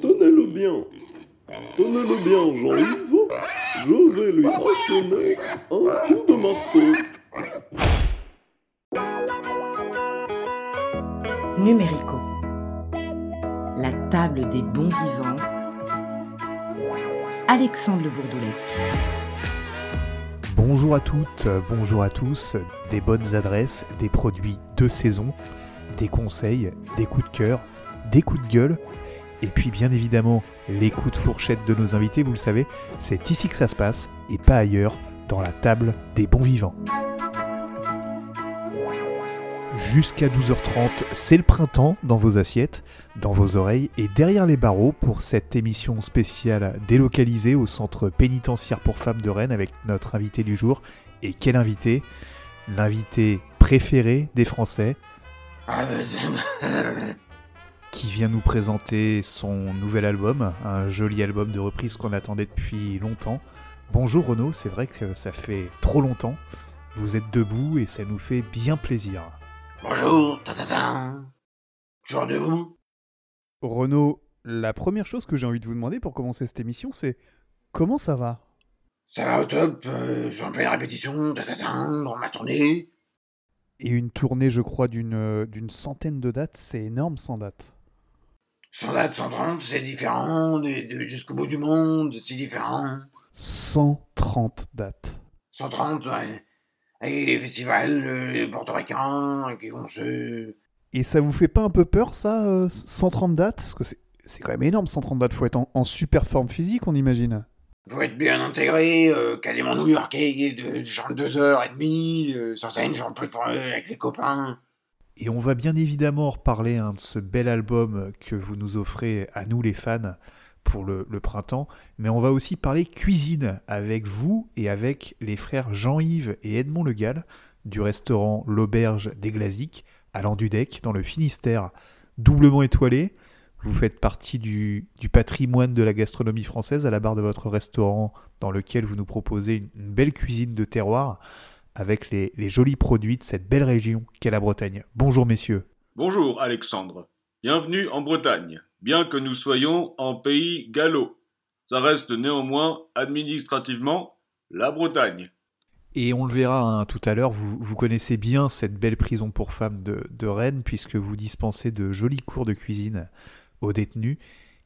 Tenez-le bien. Tenez-le bien, Jean-Yves. Je vais lui rationner un coup de marteau. Numérico. La table des bons vivants. Alexandre Le Bourdoulette. Bonjour à toutes, bonjour à tous, des bonnes adresses, des produits de saison, des conseils, des coups de cœur, des coups de gueule, et puis bien évidemment les coups de fourchette de nos invités, vous le savez, c'est ici que ça se passe, et pas ailleurs, dans la table des bons vivants. Jusqu'à 12h30, c'est le printemps dans vos assiettes, dans vos oreilles et derrière les barreaux pour cette émission spéciale délocalisée au centre pénitentiaire pour femmes de Rennes avec notre invité du jour. Et quel invité? L'invité préféré des Français qui vient nous présenter son nouvel album, un joli album de reprise qu'on attendait depuis longtemps. Bonjour Renaud, c'est vrai que ça fait trop longtemps. Vous êtes debout et ça nous fait bien plaisir. Bonjour, ta Toujours debout Renaud, la première chose que j'ai envie de vous demander pour commencer cette émission, c'est comment ça va? Ça va au top, euh, je suis en pleine répétition, dans ma tournée. Et une tournée, je crois, d'une euh, d'une centaine de dates, c'est énorme sans date. 100 dates, 130, c'est différent, jusqu'au bout du monde, c'est différent. 130 dates. 130, ouais. Et les festivals les portoricains qui vont se... Et ça vous fait pas un peu peur, ça, 130 euh, dates? Parce que c'est quand même énorme, 130 dates. Faut être en, super forme physique, on imagine. Faut être bien intégré, euh, quasiment new-yorkais, genre deux heures et demie, euh, sur scène, genre avec les copains. Et on va bien évidemment reparler hein, de ce bel album que vous nous offrez à nous les fans pour le, printemps, mais on va aussi parler cuisine avec vous et avec les frères Jean-Yves et Edmond Le Gall du restaurant L'Auberge des Glasiques à Landudec dans le Finistère, doublement étoilé. Vous faites partie du, patrimoine de la gastronomie française à la barre de votre restaurant dans lequel vous nous proposez une, belle cuisine de terroir avec les, les jolis produits de cette belle région qu'est la Bretagne. Bonjour messieurs. Bonjour Alexandre. Bienvenue en Bretagne bien que nous soyons en pays gallo. Ça reste néanmoins administrativement la Bretagne. Et on le verra hein, tout à l'heure, vous, connaissez bien cette belle prison pour femmes de, Rennes, puisque vous dispensez de jolis cours de cuisine aux détenus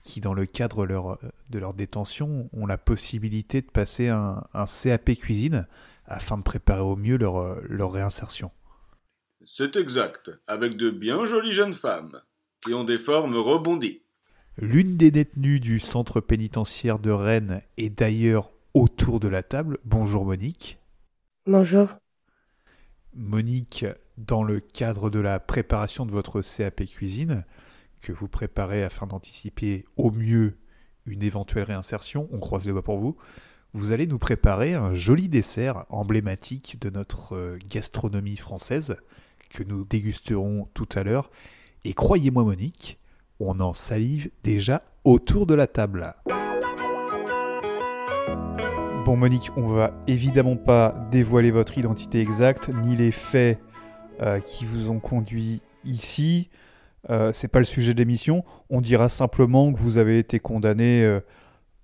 qui, dans le cadre de leur détention, ont la possibilité de passer un, CAP cuisine afin de préparer au mieux leur, leur réinsertion. C'est exact, avec de bien jolies jeunes femmes qui ont des formes rebondies. L'une des détenues du centre pénitentiaire de Rennes est d'ailleurs autour de la table. Bonjour Monique. Bonjour. Monique, dans le cadre de la préparation de votre CAP cuisine, que vous préparez afin d'anticiper au mieux une éventuelle réinsertion, on croise les doigts pour vous, vous allez nous préparer un joli dessert emblématique de notre euh, gastronomie française que nous dégusterons tout à l'heure et croyez-moi Monique, on en salive déjà autour de la table. Bon Monique, on va évidemment pas dévoiler votre identité exacte, ni les faits euh, qui vous ont conduit ici. Euh, c'est pas le sujet de l'émission. On dira simplement que vous avez été condamné euh,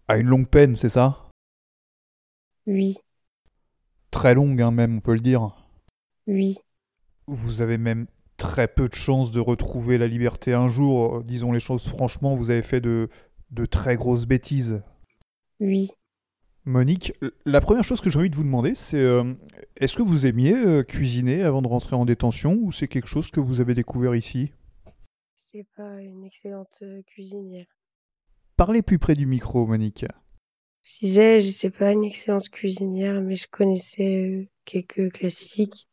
à une longue peine, c'est ça? Oui. Très longue, hein, même, on peut le dire. Oui. Vous avez même très peu de chances de retrouver la liberté un jour. Disons les choses franchement, vous avez fait de, de très grosses bêtises. Oui. Monique, la première chose que j'ai envie de vous demander, c'est euh, est-ce que vous aimiez euh, cuisiner avant de rentrer en détention ou c'est quelque chose que vous avez découvert ici? C'est pas une excellente euh, cuisinière. Parlez plus près du micro, Monique. Je disais, je sais pas une excellente cuisinière, mais je connaissais quelques classiques.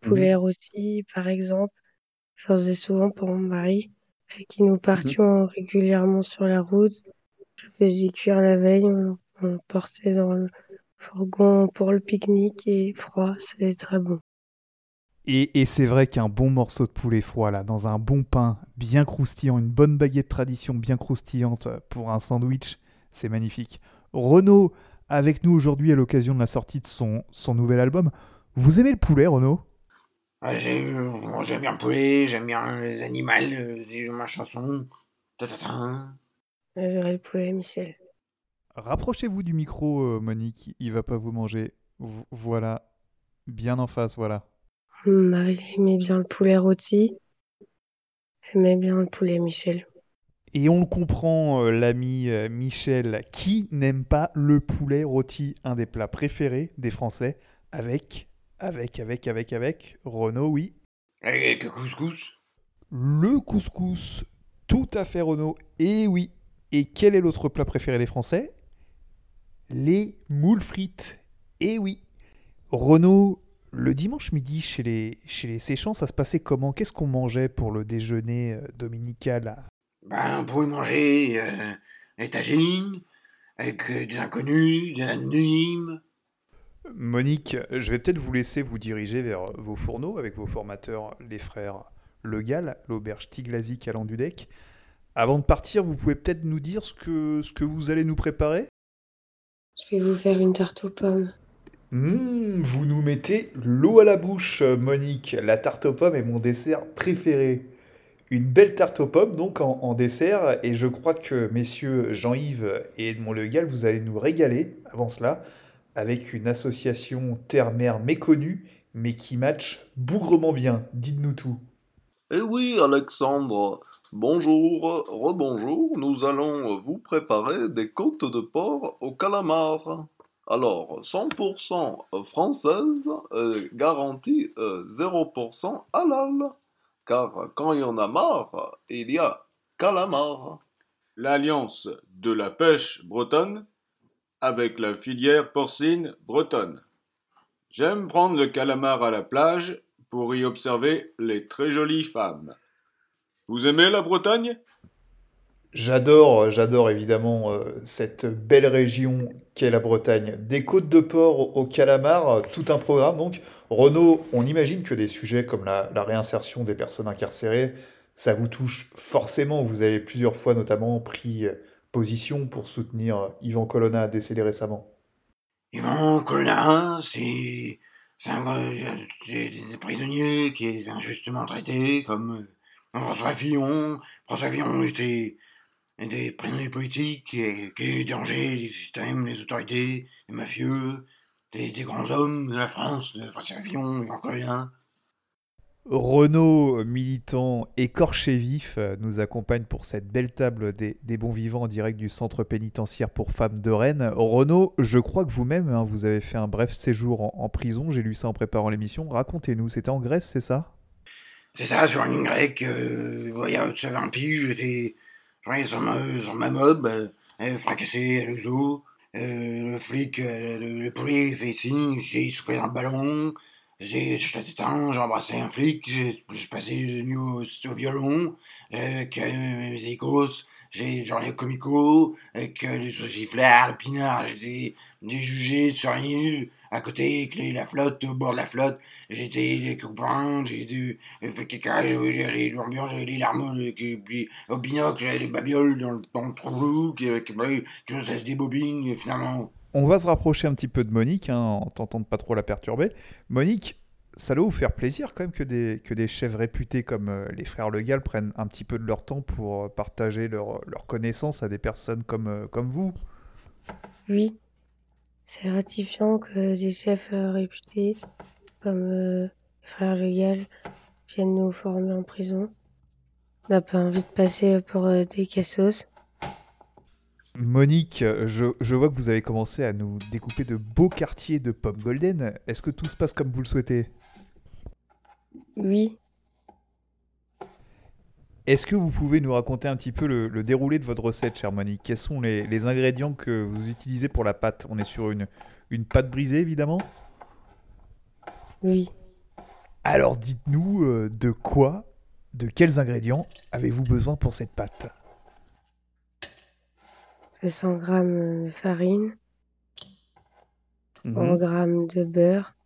Poulet mmh aussi, par exemple. J'en faisais souvent pour mon mari, avec qui nous mmh partions régulièrement sur la route. Je faisais cuire la veille, on, portait dans le fourgon pour le pique-nique et froid, c'était très bon. Et, et c'est vrai qu'un bon morceau de poulet froid, là, dans un bon pain bien croustillant, une bonne baguette tradition bien croustillante pour un sandwich, c'est magnifique. Renaud, avec nous aujourd'hui à l'occasion de la sortie de son, son nouvel album. Vous aimez le poulet, Renaud? Ah, bon, J'aime bien le poulet, j'aime bien les animaux, euh, ma chanson. J'aurais le poulet, Michel. Rapprochez-vous du micro, euh, Monique, il va pas vous manger. Vo- Voilà, bien en face, voilà. Marie aimait bien le poulet rôti. Aimait bien le poulet, Michel. Et on le comprend, euh, l'ami euh, Michel, qui n'aime pas le poulet rôti, un des plats préférés des Français, avec, avec, avec, avec, avec, Renaud, oui. Avec le couscous. Le couscous, tout à fait Renaud. Et oui. Et quel est l'autre plat préféré des Français? Les moules frites. Et oui. Renaud, le dimanche midi chez les, chez les Séchants, ça se passait comment? Qu'est-ce qu'on mangeait pour le déjeuner euh, dominical Ben, on pouvait manger euh, des tagines, avec euh, des inconnus, des anonymes. Monique, je vais peut-être vous laisser vous diriger vers vos fourneaux avec vos formateurs, les frères Le Gall, l'auberge Tiglazic à Landudec. Avant de partir, vous pouvez peut-être nous dire ce que, ce que vous allez nous préparer? Je vais vous faire une tarte aux pommes. Mmh, vous nous mettez l'eau à la bouche, Monique. La tarte aux pommes est mon dessert préféré. Une belle tarte aux pommes, donc, en, dessert. Et je crois que messieurs Jean-Yves et Edmond Le Gall, vous allez nous régaler, avant cela, avec une association terre-mer méconnue, mais qui match bougrement bien. Dites-nous tout. Eh oui, Alexandre. Bonjour, rebonjour. Nous allons vous préparer des côtes de porc au calamar. Alors, 100% française, euh, garantie euh, 0% halal. Car quand il y en a marre, il y a calamar. L'alliance de la pêche bretonne avec la filière porcine bretonne. J'aime prendre le calamar à la plage pour y observer les très jolies femmes. Vous aimez la Bretagne? J'adore, j'adore évidemment euh, cette belle région qu'est la Bretagne. Des côtes de porc au, calamar, euh, tout un programme. Donc, Renaud, on imagine que des sujets comme la, réinsertion des personnes incarcérées, ça vous touche forcément. Vous avez plusieurs fois notamment pris euh, position pour soutenir euh, Yvan Colonna, décédé récemment. Yvan Colonna, c'est un, euh, des prisonniers qui est injustement traités, comme euh, François Fillon. François Fillon était des prisonniers politiques qui, qui dérangeaient les systèmes, les autorités, les mafieux, des, des grands hommes de la France, de François Fillon, Yvan Colonna. Renaud, militant écorché vif, euh, nous accompagne pour cette belle table des, des bons vivants en direct du centre pénitentiaire pour femmes de Rennes. Renaud, je crois que vous-même, hein, vous avez fait un bref séjour en, en prison, j'ai lu ça en préparant l'émission. Racontez-nous, c'était en Grèce, c'est ça? C'est ça, sur une grecque, euh, fait un pige, j'étais sur ma, sur ma mob, euh, euh, fracassé à l'ozo. Euh, le flic, euh, le, le poulet, fait signe, j'ai soufflé dans le ballon, j'ai jeté éteint, j'ai embrassé un flic, j'ai passé de nuit au, au violon, avec mes écos, j'ai genre les comico, avec les sauciflards, le pinard, j'ai jugé sur une à côté, avec les- la flotte, au bord de la flotte, j'étais les copains, j'ai dû j'ai fait caca, j'avais les l'ambiance, j'avais les larmes, qui- puis au binocle, j'avais les babioles dans le, dans le trou, qui, qui, que ça se débobine, et finalement. On va se rapprocher un petit peu de Monique, hein, en tentant de pas trop la perturber. Monique, ça doit vous faire plaisir quand même que des, que des chefs réputés comme euh, les frères Le Gall prennent un petit peu de leur temps pour euh, partager leur, leur connaissance à des personnes comme, euh, comme vous. Oui, c'est gratifiant que des chefs euh, réputés comme euh, les frères Le Gall viennent nous former en prison. On n'a pas envie de passer pour euh, des cassos. Monique, je, je vois que vous avez commencé à nous découper de beaux quartiers de pommes golden. Est-ce que tout se passe comme vous le souhaitez? Oui, Est-ce que vous pouvez nous raconter un petit peu le, le déroulé de votre recette, chère Monique? Quels sont les, les ingrédients que vous utilisez pour la pâte? On est sur une, une pâte brisée, évidemment. oui. Alors dites-nous euh, de quoi, de quels ingrédients avez-vous besoin pour cette pâte? 200 grammes de farine, Mhm, 100 grammes de beurre,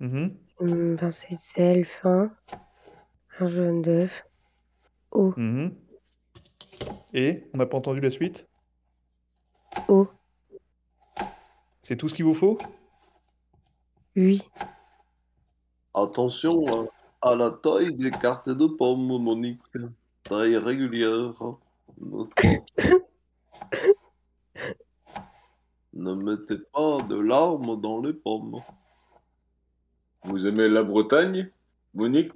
mhm, une pincée de sel fin, un jaune d'œuf, eau, mhm. Et On n'a pas entendu la suite? Eau, C'est tout ce qu'il vous faut? Oui, Attention à la taille des cartes de pommes, Monique. Taille régulière, n'est-ce pas Ne mettez pas de larmes dans les pommes. Vous aimez la Bretagne, Monique?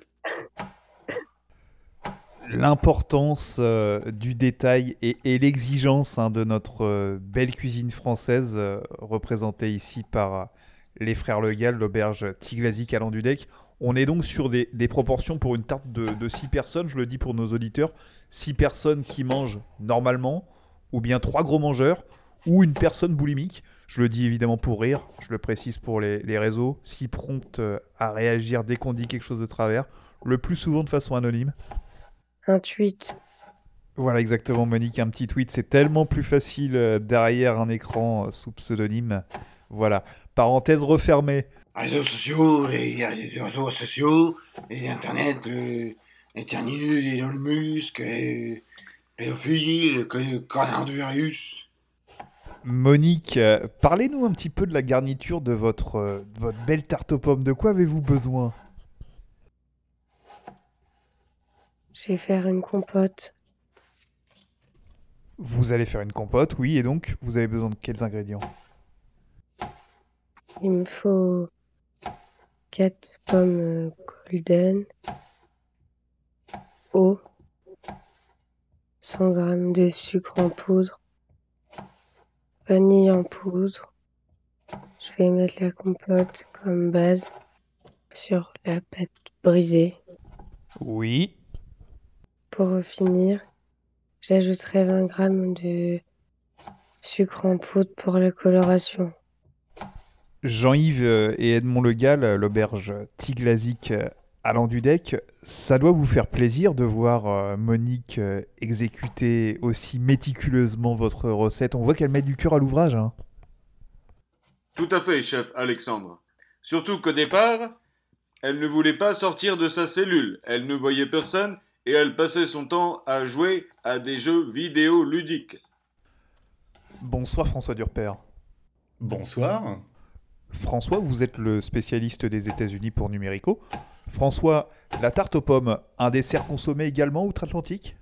L'importance euh, du détail et, l'exigence hein, de notre euh, belle cuisine française, euh, représentée ici par les frères Le Gall, l'auberge Tiglazy Calan du Deck. On est donc sur des, proportions pour une tarte de 6 personnes, je le dis pour nos auditeurs, 6 personnes qui mangent normalement, ou bien 3 gros mangeurs, ou une personne boulimique. Je le dis évidemment pour rire, je le précise pour les, les réseaux, si prompte à réagir dès qu'on dit quelque chose de travers, le plus souvent de façon anonyme. Un tweet. Voilà exactement Monique, un petit tweet, c'est tellement plus facile euh, derrière un écran euh, sous pseudonyme. Voilà, parenthèse refermée. Réseaux sociaux, les, les réseaux sociaux, les internet, le, les terminus, les Elon Musk, les pédophiles, le coronavirus. Monique, euh, parlez-nous un petit peu de la garniture de votre, euh, de votre belle tarte aux pommes. De quoi avez-vous besoin? Je vais faire une compote. Vous allez faire une compote, oui, et donc vous avez besoin de quels ingrédients? Il me faut 4 pommes euh, golden, eau, 100 g de sucre en poudre, vanille en poudre. Je vais mettre la compote comme base sur la pâte brisée. Oui. Pour finir, j'ajouterai 20 g de sucre en poudre pour la coloration. Jean-Yves euh, et Edmond Le Gall, euh, l'auberge Tiglazic euh, à Landudec, ça doit vous faire plaisir de voir euh, Monique euh, exécuter aussi méticuleusement votre recette. On voit qu'elle met du cœur à l'ouvrage. hein. Tout à fait, chef Alexandre. Surtout qu'au départ, elle ne voulait pas sortir de sa cellule, elle ne voyait personne et elle passait son temps à jouer à des jeux vidéo ludiques. Bonsoir François Durper. Bonsoir. François, vous êtes le spécialiste des États-Unis pour Numérico. François, la tarte aux pommes, un dessert consommé également outre-Atlantique?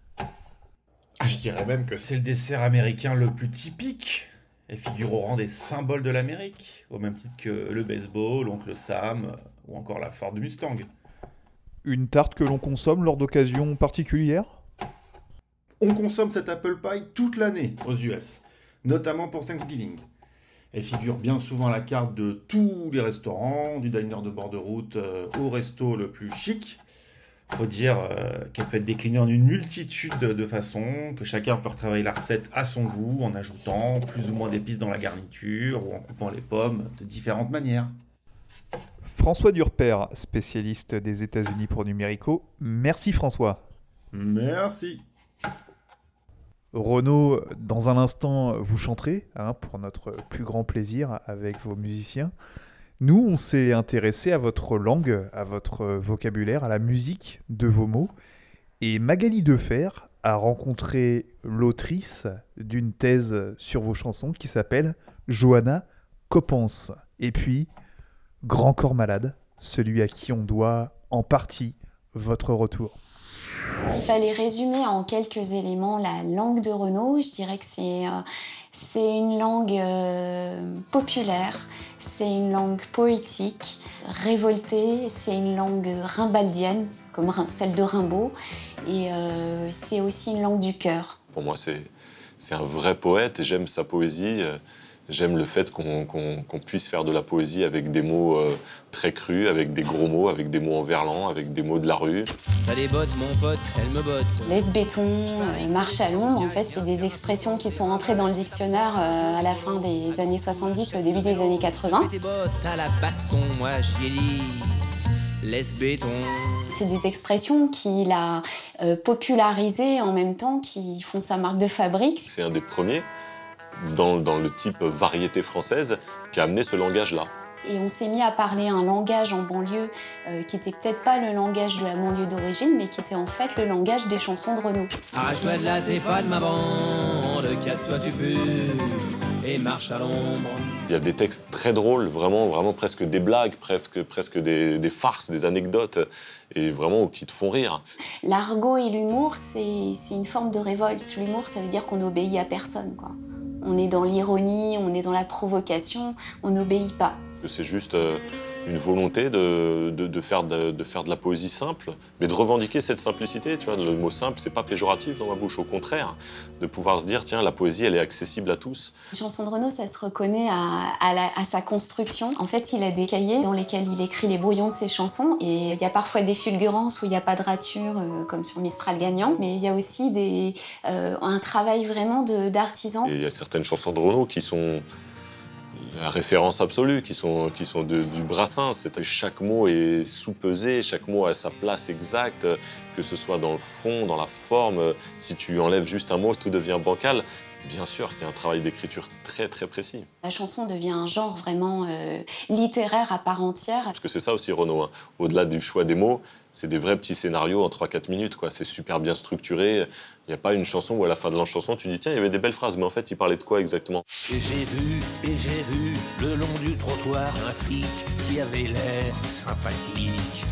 Ah, je dirais même que c'est le dessert américain le plus typique et figure au rang des symboles de l'Amérique, au même titre que le baseball, l'oncle Sam ou encore la Ford Mustang. Une tarte que l'on consomme lors d'occasions particulières? On consomme cette apple pie toute l'année aux US, notamment pour Thanksgiving. Elle figure bien souvent à la carte de tous les restaurants, du diner de bord de route euh, au resto le plus chic. Faut dire euh, qu'elle peut être déclinée en une multitude de, de façons, que chacun peut retravailler la recette à son goût en ajoutant plus ou moins d'épices dans la garniture ou en coupant les pommes de différentes manières. François Durper, spécialiste des États-Unis pour Numérico. Merci François. Merci. Renaud, dans un instant, vous chanterez hein, pour notre plus grand plaisir avec vos musiciens. Nous, on s'est intéressé à votre langue, à votre vocabulaire, à la musique de vos mots. Et Magali Defer a rencontré l'autrice d'une thèse sur vos chansons qui s'appelle Johanna Coppens. Et puis, Grand Corps Malade, celui à qui on doit en partie votre retour. S'il fallait résumer en quelques éléments la langue de Renault, je dirais que c'est euh, c'est une langue euh, populaire, c'est une langue poétique, révoltée, c'est une langue rimbaldienne, comme celle de Rimbaud, et euh, c'est aussi une langue du cœur. Pour moi, c'est c'est un vrai poète et j'aime sa poésie. J'aime le fait qu'on puisse faire de la poésie avec des mots euh, très crus, avec des gros mots, avec des mots en verlan, avec des mots de la rue. T'as des bottes, mon pote, elle me botte. Laisse béton, euh, marche à l'ombre, en fait, c'est des expressions qui sont entrées dans le dictionnaire euh, à la fin des années 70, au début des années 80. Fais tes bottes, t'as la baston, moi j'y ai dit. Laisse béton. C'est des expressions qu'il a euh, popularisées en même temps, qui font sa marque de fabrique. C'est un des premiers dans, dans le type variété française qui a amené ce langage-là. Et on s'est mis à parler un langage en banlieue euh, qui était peut-être pas le langage de la banlieue d'origine, mais qui était en fait le langage des chansons de Renaud. Arrache-toi de là, t'es pas de ma bande, casse-toi tu pues. et marche à l'ombre. Il y a des textes très drôles, vraiment, vraiment presque des blagues, presque, presque des, des farces, des anecdotes, et vraiment qui te font rire. L'argot et l'humour, c'est c'est une forme de révolte. L'humour, ça veut dire qu'on n'obéit à personne. Quoi. On est dans l'ironie, on est dans la provocation, on n'obéit pas. C'est juste euh, une volonté de, de, de faire de, de faire de la poésie simple, mais de revendiquer cette simplicité. Tu vois, le mot simple, c'est pas péjoratif dans ma bouche, au contraire, de pouvoir se dire tiens, la poésie, elle est accessible à tous. Chanson de Renaud, ça se reconnaît à, à la- à sa construction. En fait, il a des cahiers dans lesquels il écrit les brouillons de ses chansons. Et il y a parfois des fulgurances où il n'y a pas de rature, euh, comme sur Mistral gagnant. Mais il y a aussi des, euh, un travail vraiment d'artisan. Il y a certaines chansons de Renaud qui sont la référence absolue, qui sont, qui sont de- du brassin. C'est chaque mot est sous-pesé, chaque mot a sa place exacte, que ce soit dans le fond, dans la forme. Si tu enlèves juste un mot, tout devient bancal. Bien sûr qu'il y a un travail d'écriture très très précis. La chanson devient un genre vraiment euh, littéraire à part entière. Parce que c'est ça aussi Renaud. hein. Au-delà du choix des mots, c'est des vrais petits scénarios en 3-4 minutes. quoi. C'est super bien structuré. Il n'y a pas une chanson où à la fin de la chanson, tu dis tiens, il y avait des belles phrases, mais en fait, il parlait de quoi exactement? Et j'ai vu, et j'ai vu, le long du trottoir, un flic qui avait l'air sympathique.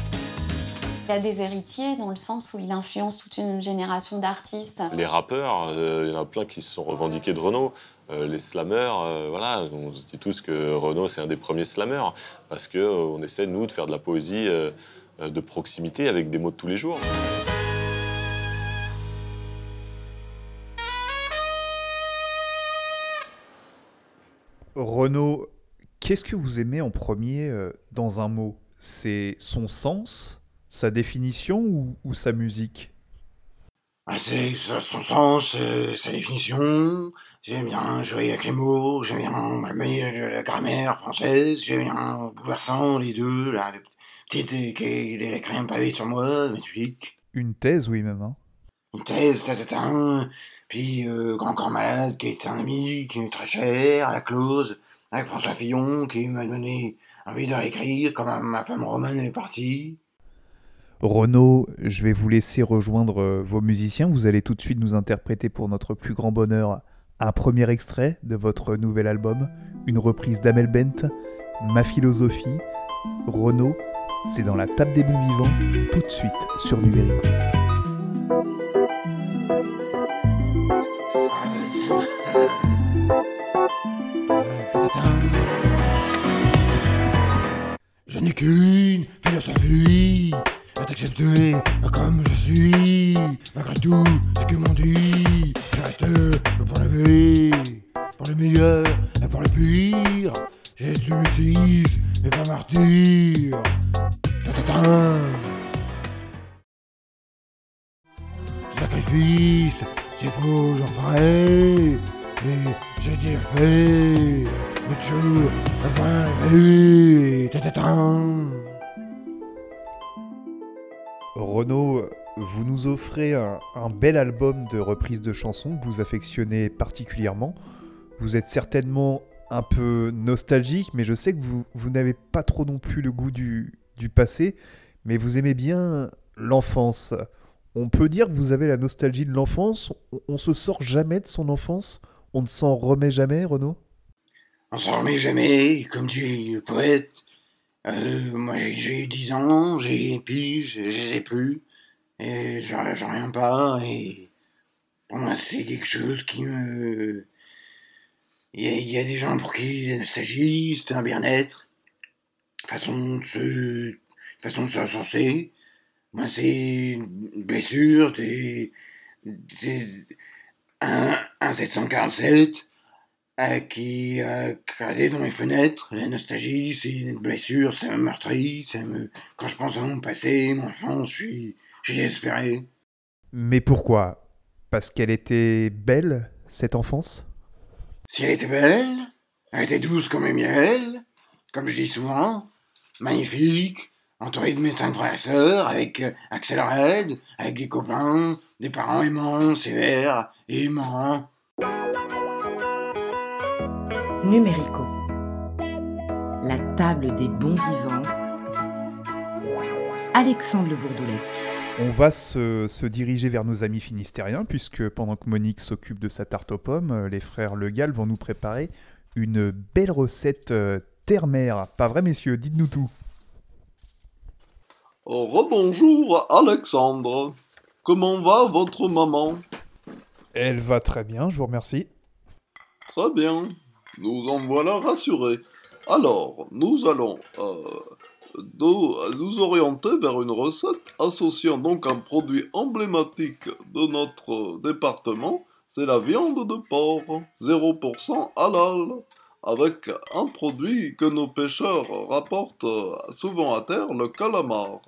Il a des héritiers dans le sens où il influence toute une génération d'artistes. Les rappeurs, euh, il y en a plein qui se sont revendiqués de Renaud. Euh, les slammers, euh, voilà, on se dit tous que Renaud c'est un des premiers slammers parce que euh, on essaie nous de faire de la poésie de proximité avec des mots de tous les jours. Renaud, qu'est-ce que vous aimez en premier dans un mot? C'est son sens, sa définition ou, ou sa musique? Ah, c'est son sens, euh, sa définition. J'aime bien jouer avec les mots, j'aime bien manier la grammaire française, j'aime bien bouleversant les deux, là, le petit qui qui- il a écrit un pavé sur moi, magnifique. Une thèse, oui, même. hein. Une thèse, tatatin, puis euh, Grand Corps Malade, qui est un ami, qui est très cher, la clause, avec François Fillon, qui m'a donné envie de réécrire, comme ma femme Romane, elle est partie. Renaud, je vais vous laisser rejoindre euh, vos musiciens. Vous allez tout de suite nous interpréter pour notre plus grand bonheur un premier extrait de votre nouvel album, une reprise d'Amel Bent, Ma philosophie. Renaud, c'est dans la table des bons vivants, tout de suite sur Numérico. Je à t'accepter comme je suis. Malgré tout album de reprises de chansons que vous affectionnez particulièrement? Vous êtes certainement un peu nostalgique, mais je sais que vous, n'avez pas trop non plus le goût du, du passé, mais vous aimez bien l'enfance. On peut dire que vous avez la nostalgie de l'enfance? On, on se sort jamais de son enfance? On ne s'en remet jamais, Renaud? On s'en remet jamais, comme dit le poète. Euh, moi j'ai- j'ai 10 ans, j'ai pige, je ai plus, et j'en reviens pas, et moi c'est quelque chose qui me... Il y, a, il des gens pour qui la nostalgie, c'est un bien-être, façon de se... façon de se. Moi c'est une blessure, des... des un, un 747, euh, qui a cradé dans mes fenêtres. La nostalgie, c'est une blessure, ça me meurtrit, ça me... Quand je pense à mon passé, mon enfance, je suis, je suis désespéré. Mais pourquoi? Parce qu'elle était belle, cette enfance? Si elle était belle, elle était douce comme un miel, comme je dis souvent, magnifique, entourée de mes cinq frères et sœurs, avec euh, Axel Red, avec des copains, des parents aimants, sévères et aimants. Numérico. La table des bons vivants. Alexandre Le Bourdoulec. On va se, se diriger vers nos amis finistériens, puisque pendant que Monique s'occupe de sa tarte aux pommes, euh, les frères Le Gall vont nous préparer une belle recette euh, terre-mer. Pas vrai, messieurs? Dites-nous tout. Rebonjour Alexandre. Comment va votre maman? Elle va très bien, je vous remercie. Très bien. Nous en voilà rassurés. Alors, nous allons euh, nous, nous orienter vers une recette associant donc un produit emblématique de notre département, c'est la viande de porc, 0% halal, avec un produit que nos pêcheurs rapportent souvent à terre, le calamar.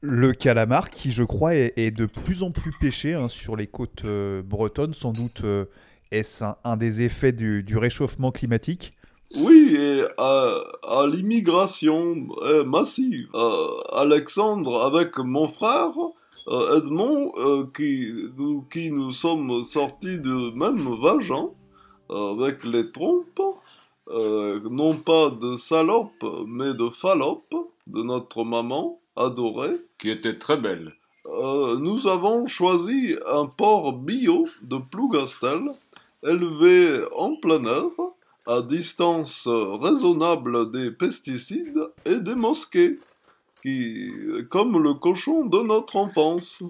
Le calamar qui, je crois, est, de plus en plus pêché hein, sur les côtes euh, bretonnes, sans doute euh, est-ce un, des effets du réchauffement climatique? Oui, et à, à l'immigration euh, massive. Euh, Alexandre, avec mon frère euh, Edmond, qui, nous, qui nous sommes sortis du même vagin, avec les trompes, non pas de salope, mais de fallope, de notre maman adorée. Qui était très belle. Nous avons choisi un porc bio de Plougastel, élevé en plein air, à distance raisonnable des pesticides et des mosquées, qui, comme le cochon de notre enfance.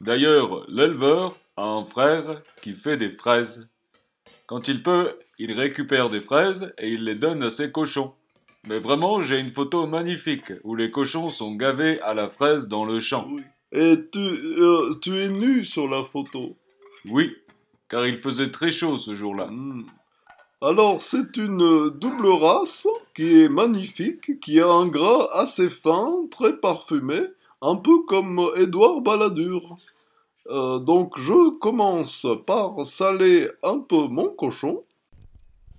D'ailleurs, l'éleveur a un frère qui fait des fraises. Quand il peut, il récupère des fraises et il les donne à ses cochons. Mais vraiment, j'ai une photo magnifique où les cochons sont gavés à la fraise dans le champ. Et tu, euh, tu es nu sur la photo. Oui, car il faisait très chaud ce jour-là. Hmm. Alors, c'est une double race qui est magnifique, qui a un gras assez fin, très parfumé, un peu comme Édouard Balladur. Euh, donc, je commence par saler un peu mon cochon.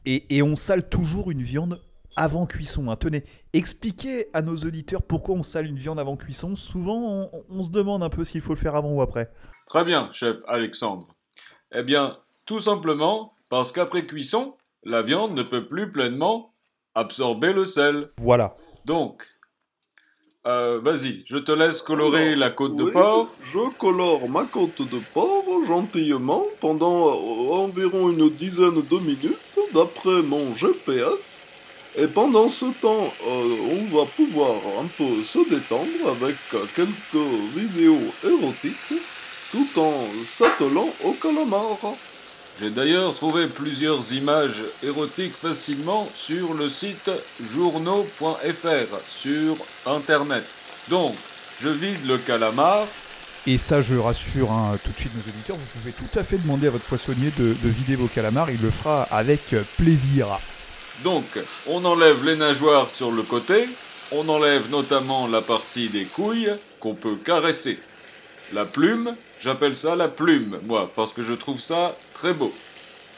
et, et on sale toujours une viande avant cuisson. hein. Tenez, expliquez à nos auditeurs pourquoi on sale une viande avant cuisson. Souvent, on, on se demande un peu s'il faut le faire avant ou après. Très bien, chef Alexandre. Eh bien, tout simplement parce qu'après cuisson, la viande ne peut plus pleinement absorber le sel. Voilà. Donc, euh, vas-y, je te laisse colorer Alors, la côte de porc. Je colore ma côte de porc gentillement pendant euh, environ une dizaine de minutes d'après mon GPS. Et pendant ce temps, euh, on va pouvoir un peu se détendre avec quelques vidéos érotiques tout en s'attelant au calamar. J'ai d'ailleurs trouvé plusieurs images érotiques facilement sur le site journaux.fr sur Internet. Donc, je vide le calamar. Et ça, je rassure hein, tout de suite nos auditeurs, vous pouvez tout à fait demander à votre poissonnier de, de vider vos calamars. Il le fera avec plaisir. Donc, on enlève les nageoires sur le côté. On enlève notamment la partie des couilles qu'on peut caresser. La plume, j'appelle ça la plume, moi, parce que je trouve ça très beau.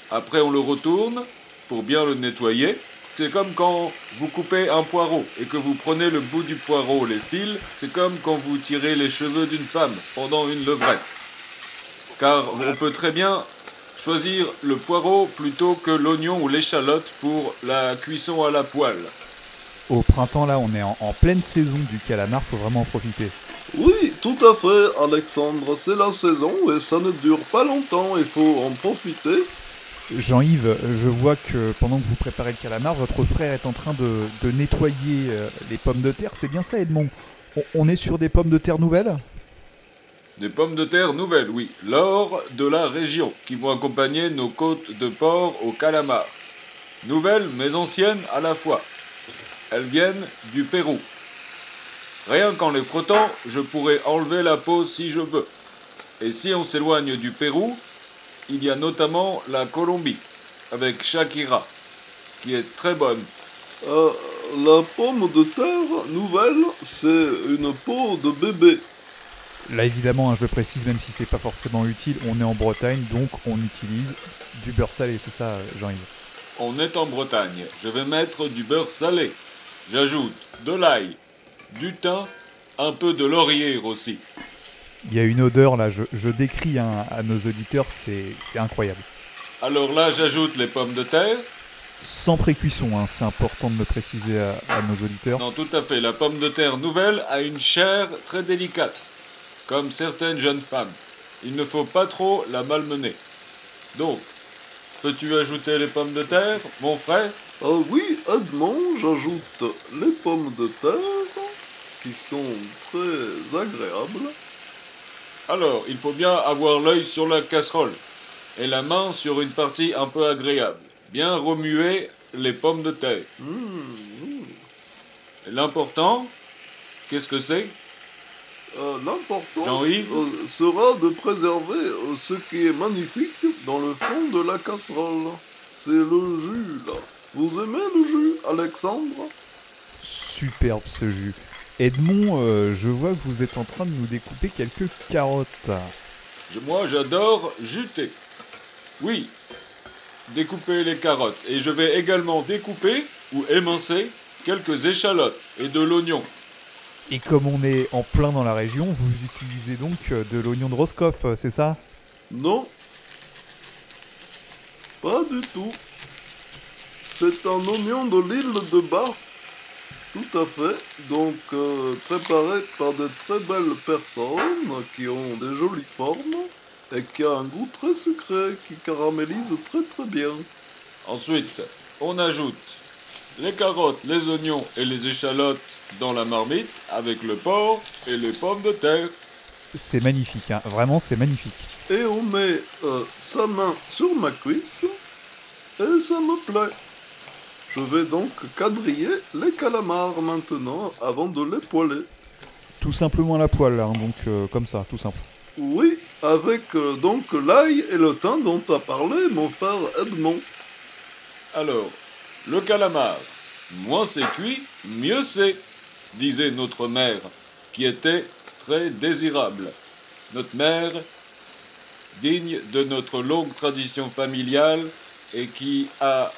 Après, on le retourne pour bien le nettoyer. C'est comme quand vous coupez un poireau et que vous prenez le bout du poireau, les fils, c'est comme quand vous tirez les cheveux d'une femme pendant une levrette. Car on peut très bien choisir le poireau plutôt que l'oignon ou l'échalote pour la cuisson à la poêle. Au printemps, là, on est en, pleine saison du calamar, faut vraiment en profiter. Oui, tout à fait, Alexandre, c'est la saison et ça ne dure pas longtemps, il faut en profiter. Jean-Yves, je vois que pendant que vous préparez le calamar, votre frère est en train de, de nettoyer euh, les pommes de terre. C'est bien ça, Edmond? On, on est sur des pommes de terre nouvelles? Des pommes de terre nouvelles, oui, l'or de la région, qui vont accompagner nos côtes de porc au calamar. Nouvelles mais anciennes à la fois. Elles viennent du Pérou. Rien qu'en les frottant, je pourrais enlever la peau si je veux. Et si on s'éloigne du Pérou, il y a notamment la Colombie, avec Shakira, qui est très bonne. Euh, la pomme de terre nouvelle, c'est une peau de bébé. Là, évidemment, hein, je le précise, même si c'est pas forcément utile, on est en Bretagne, donc on utilise du beurre salé, c'est ça, Jean-Yves? On est en Bretagne. Je vais mettre du beurre salé. J'ajoute de l'ail, du thym, un peu de laurier aussi. Il y a une odeur, là, je, je décris hein, à nos auditeurs, c'est c'est incroyable. Alors là, j'ajoute les pommes de terre. Sans précuisson, hein, c'est important de le préciser à, à nos auditeurs. Non, tout à fait. La pomme de terre nouvelle a une chair très délicate. comme certaines jeunes femmes. Il ne faut pas trop la malmener. Donc, peux-tu ajouter les pommes de terre, mon frère? Ah oui, Edmond, j'ajoute les pommes de terre, qui sont très agréables. Alors, il faut bien avoir l'œil sur la casserole et la main sur une partie un peu agréable. Bien remuer les pommes de terre. Mmh, Et L'important, qu'est-ce que c'est? Euh, L'important euh, sera de préserver euh, ce qui est magnifique dans le fond de la casserole. C'est le jus, là. Vous aimez le jus, Alexandre? Superbe ce jus. Edmond, euh, je vois que vous êtes en train de nous découper quelques carottes. Je- Moi, j'adore juter. Oui, découper les carottes. Et je vais également découper ou émincer quelques échalotes et de l'oignon. Et comme on est en plein dans la région, vous utilisez donc euh, de l'oignon de Roscoff, euh, c'est ça? Non. Pas du tout. C'est un oignon de l'île de Bas. Tout à fait. Donc euh, préparé par de très belles personnes qui ont des jolies formes et qui a un goût très sucré qui caramélise très très bien. Ensuite, on ajoute les carottes, les oignons et les échalotes dans la marmite avec le porc et les pommes de terre. C'est magnifique, hein. vraiment c'est magnifique. Et on met euh, sa main sur ma cuisse et ça me plaît. Je vais donc quadriller les calamars maintenant avant de les poêler. Tout simplement à la poêle, hein, donc euh, comme ça, tout simple. Oui, avec euh, donc l'ail et le thym dont a parlé mon frère Edmond. Alors, le calamar, moins c'est cuit, mieux c'est, disait notre mère, qui était très désirable. Notre mère, digne de notre longue tradition familiale et qui a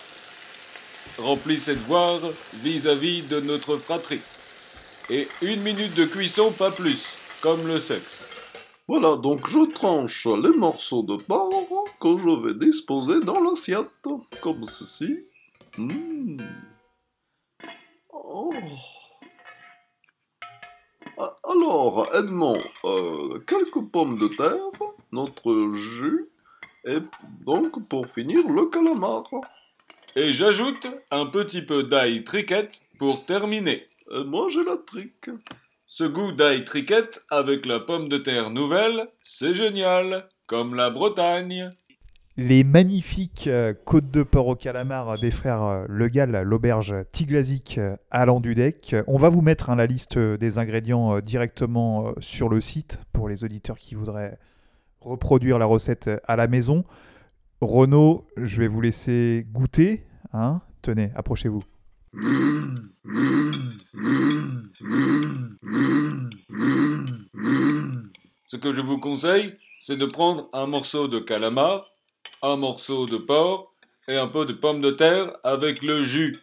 rempli ses devoirs vis-à-vis de notre fratrie. Et une minute de cuisson, pas plus, comme le sexe. Voilà, donc je tranche les morceaux de porc que je vais disposer dans l'assiette, comme ceci. Mmh. Oh. Alors, Edmond, euh, quelques pommes de terre, notre jus, et donc pour finir le calamar. Et j'ajoute un petit peu d'ail triquette pour terminer. Et moi j'ai la trique. Ce goût d'ail triquette avec la pomme de terre nouvelle, c'est génial, comme la Bretagne. Les magnifiques euh, côtes de porc au calamar des frères euh, Le Gall, l'auberge Tiglazic euh, à Landudec. On va vous mettre hein, la liste euh, des ingrédients euh, directement euh, sur le site pour les auditeurs qui voudraient reproduire la recette euh, à la maison. Renaud, je vais vous laisser goûter. Hein Tenez, approchez-vous. Ce que je vous conseille, c'est de prendre un morceau de calamar, un morceau de porc et un peu de pomme de terre avec le jus.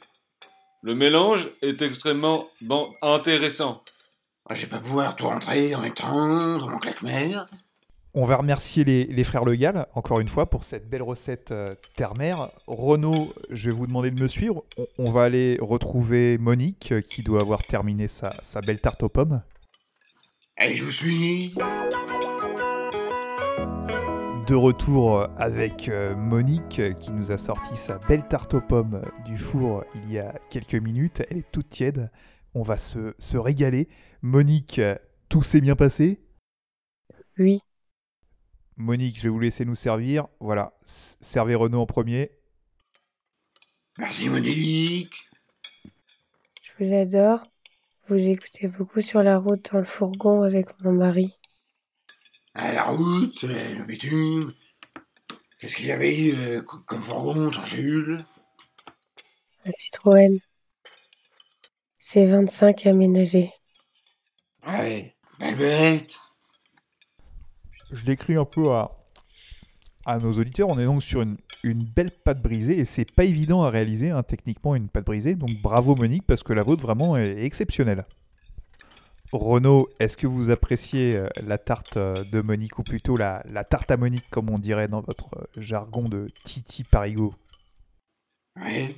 Le mélange est extrêmement bon, intéressant. Ah, Je vais pas pouvoir tout rentrer en même temps dans mon claque-mer. On va remercier les, les frères Le Gall, encore une fois, pour cette belle recette euh, terre-mer. Renaud, je vais vous demander de me suivre. On, on va aller retrouver Monique, euh, qui doit avoir terminé sa, sa belle tarte aux pommes. Allez, je vous suis. De retour euh, avec euh, Monique, qui nous a sorti sa belle tarte aux pommes du four il y a quelques minutes. Elle est toute tiède. On va se, se régaler. Monique, tout s'est bien passé? Oui. Monique, je vais vous laisser nous servir. Voilà, servez Renaud en premier. Merci Monique. Je vous adore. Vous écoutez beaucoup sur la route dans le fourgon avec mon mari. À la route, le bitume. Qu'est-ce qu'il y avait euh, co- comme fourgon, ton Jules? Un Citroën. C'est 25 aménagé. Ouais, belle bête. Je l'écris un peu à, à nos auditeurs. On est donc sur une, une belle pâte brisée et c'est pas évident à réaliser hein, techniquement une pâte brisée. Donc bravo Monique parce que la vôtre vraiment est exceptionnelle. Renaud, est-ce que vous appréciez euh, la tarte euh, de Monique ou plutôt la, la tarte à Monique comme on dirait dans votre euh, jargon de Titi Parigo Ouais.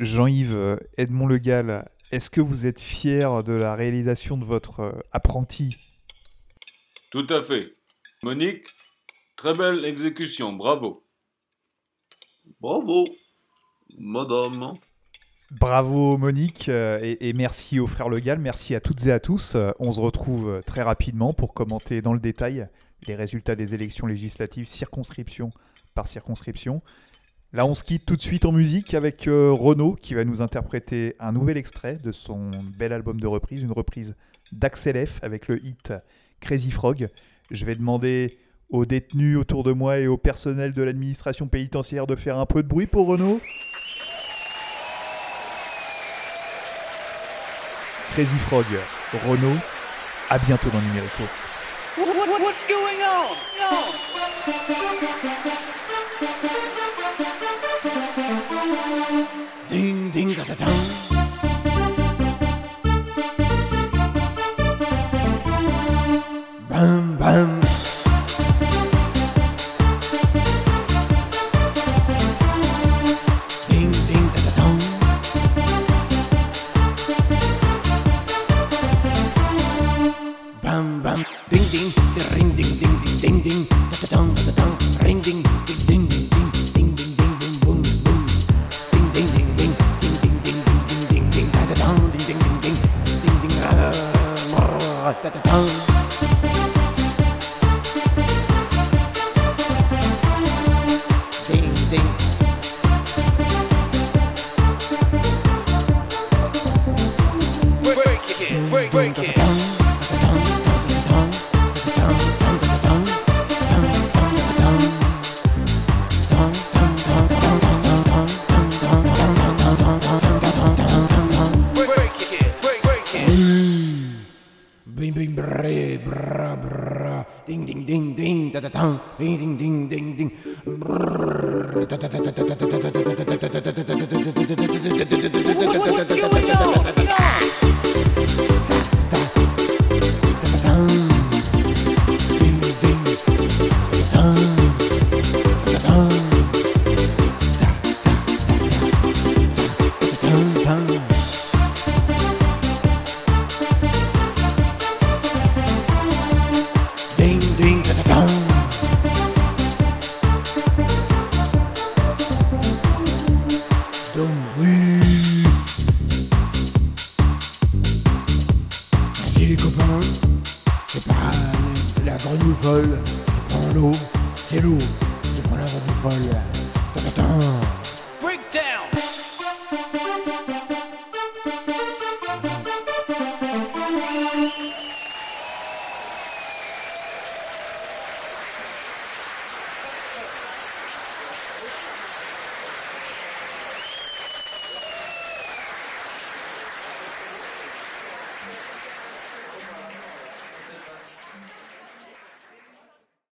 Jean-Yves Edmond Le Gall, est-ce que vous êtes fier de la réalisation de votre apprenti Tout à fait. Monique, très belle exécution, bravo. Bravo, madame. Bravo Monique euh, et, et merci au frère Le Gall, merci à toutes et à tous. Euh, On se retrouve euh, très rapidement pour commenter dans le détail les résultats des élections législatives circonscription par circonscription. Là on se quitte tout de suite en musique avec euh, Renaud qui va nous interpréter un nouvel extrait de son bel album de reprise, une reprise d'Axel F avec le hit Crazy Frog. Je vais demander aux détenus autour de moi et au personnel de l'administration pénitentiaire de faire un peu de bruit pour Renaud. Crazy Frog, Renault, à bientôt dans Numérico. what's going on? Ding ding da da dang. 砰砰